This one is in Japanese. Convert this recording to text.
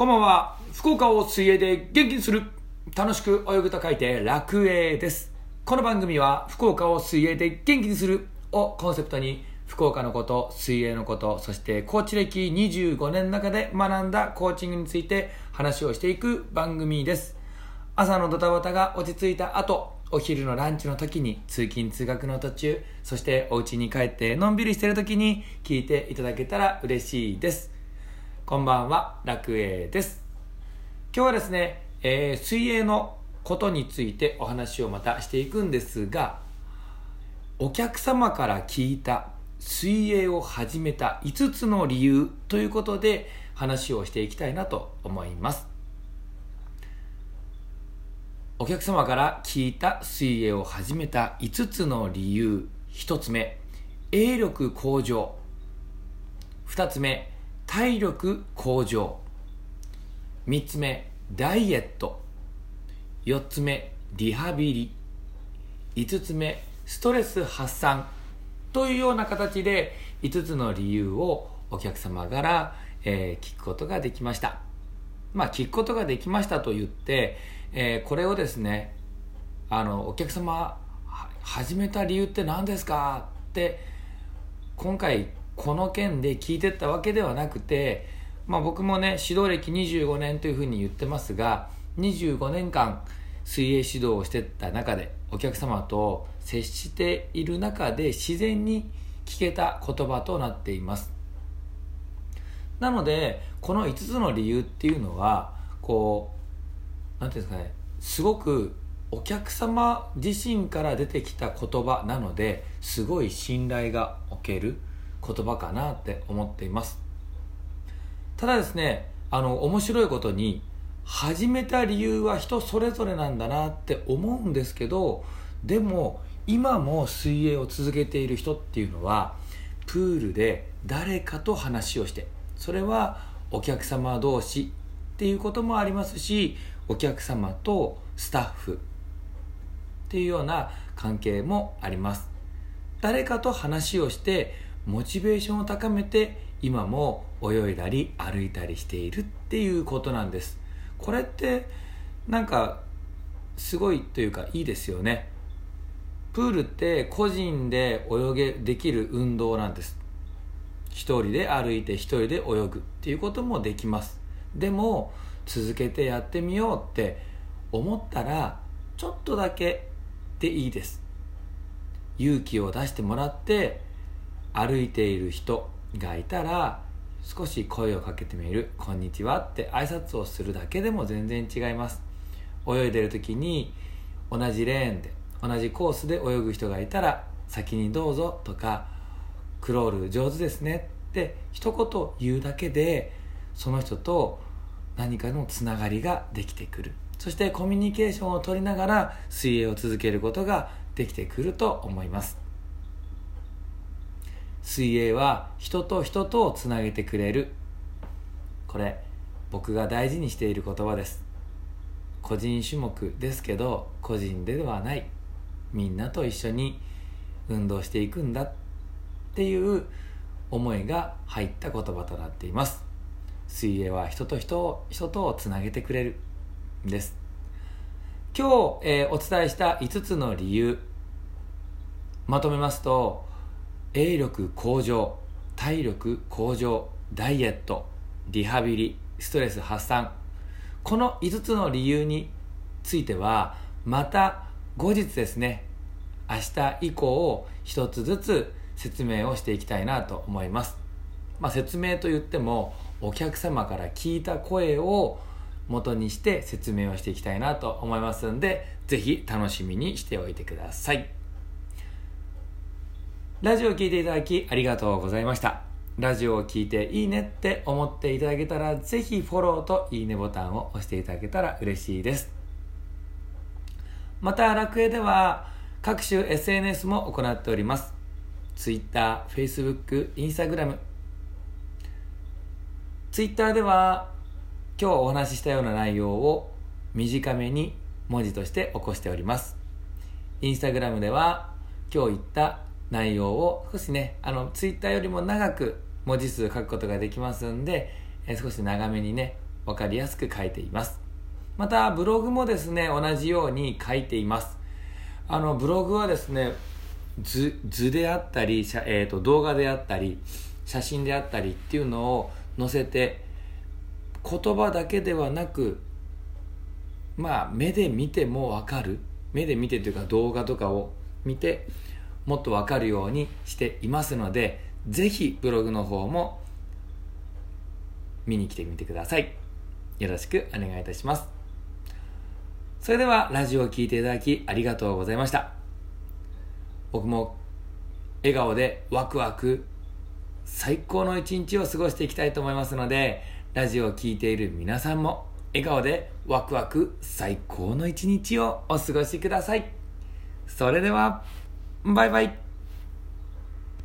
こんばんは。福岡を水泳で元気にする。楽しく泳ぐと書いて楽泳です。この番組は福岡を水泳で元気にするをコンセプトに福岡のこと、水泳のこと、そしてコーチ歴25年の中で学んだコーチングについて話をしていく番組です。朝のドタバタが落ち着いた後、お昼のランチの時に通勤通学の途中、そしてお家に帰ってのんびりしてる時に聞いていただけたら嬉しいです。こんばんは、楽栄です。今日はですね、えー水泳のことについてお話をまたしていくんですが、お客様から聞いた水泳を始めた5つの理由ということで話をしていきたいなと思います。お客様から聞いた水泳を始めた5つの理由。1つ目、泳力向上。2つ目、体力向上。3つ目、ダイエット。4つ目、リハビリ。5つ目、ストレス発散。というような形で5つの理由をお客様から、えー聞くことができました。まあ、聞くことができましたと言って、えーこれをですね、あの、お客様、始めた理由って何ですかって、今回この件で聞いてったわけではなくて、まあ、僕もね指導歴25年というふうに言ってますが25年間水泳指導をしてった中でお客様と接している中で自然に聞けた言葉となっています。なのでこの5つの理由っていうのはこうなんていうんですかねすごくお客様自身から出てきた言葉なのですごい信頼がおける言葉かなって思っています。ただですねあの面白いことに始めた理由は人それぞれなんだなって思うんですけどでも今も水泳を続けている人っていうのはプールで誰かと話をしてそれはお客様同士っていうこともありますしお客様とスタッフっていうような関係もあります。誰かと話をしてモチベーションを高めて今も泳いだり歩いたりしているっていうことなんです。これってなんかすごいというかいいですよね。プールって個人で泳げできる運動なんです。一人で歩いて一人で泳ぐっていうこともできます。でも続けてやってみようって思ったらちょっとだけでいいです。勇気を出してもらって歩いている人がいたら少し声をかけてみる「こんにちは」って挨拶をするだけでも全然違います。泳いでる時に同じレーンで同じコースで泳ぐ人がいたら「先にどうぞ」とか「クロール上手ですね」って一言言うだけでその人と何かのつながりができてくる。そしてコミュニケーションを取りながら水泳を続けることができてくると思います。水泳は人と人とをつなげてくれる。これ僕が大事にしている言葉です。個人種目ですけど個人ではない。みんなと一緒に運動していくんだっていう思いが入った言葉となっています。水泳は人と人を人とをつなげてくれるです。今日、えーお伝えした5つの理由。まとめますと泳力向上体力向上ダイエットリハビリストレス発散。この5つの理由についてはまた後日ですね明日以降一つずつ説明をしていきたいなと思います、まあ、説明といってもお客様から聞いた声を元にして説明をしていきたいなと思いますんでぜひ楽しみにしておいてください。ラジオを聴いていただきありがとうございました。ラジオを聴いていいねって思っていただけたら、ぜひフォローといいねボタンを押していただけたら嬉しいです。また、楽園では各種 SNS も行っております。Twitter、Facebook、Instagram。Twitter では今日お話ししたような内容を短めに文字として起こしております。Instagram では今日言った内容を少しね、あの、ツイッターよりも長く文字数書くことができますんで、え少し長めにね、分かりやすく書いています。またブログもですね同じように書いています。あのブログはですね図図であったり、えーと、動画であったり写真であったりっていうのを載せて言葉だけではなくまあ目で見ても分かる。目で見てというか動画とかを見てもっと分かるようにしていますのでぜひブログの方も見に来てみてください。よろしくお願いいたします。それではラジオを聴いていただきありがとうございました。僕も笑顔でワクワク最高の一日を過ごしていきたいと思いますのでラジオを聴いている皆さんも笑顔でワクワク最高の一日をお過ごしください。それではバイバイ。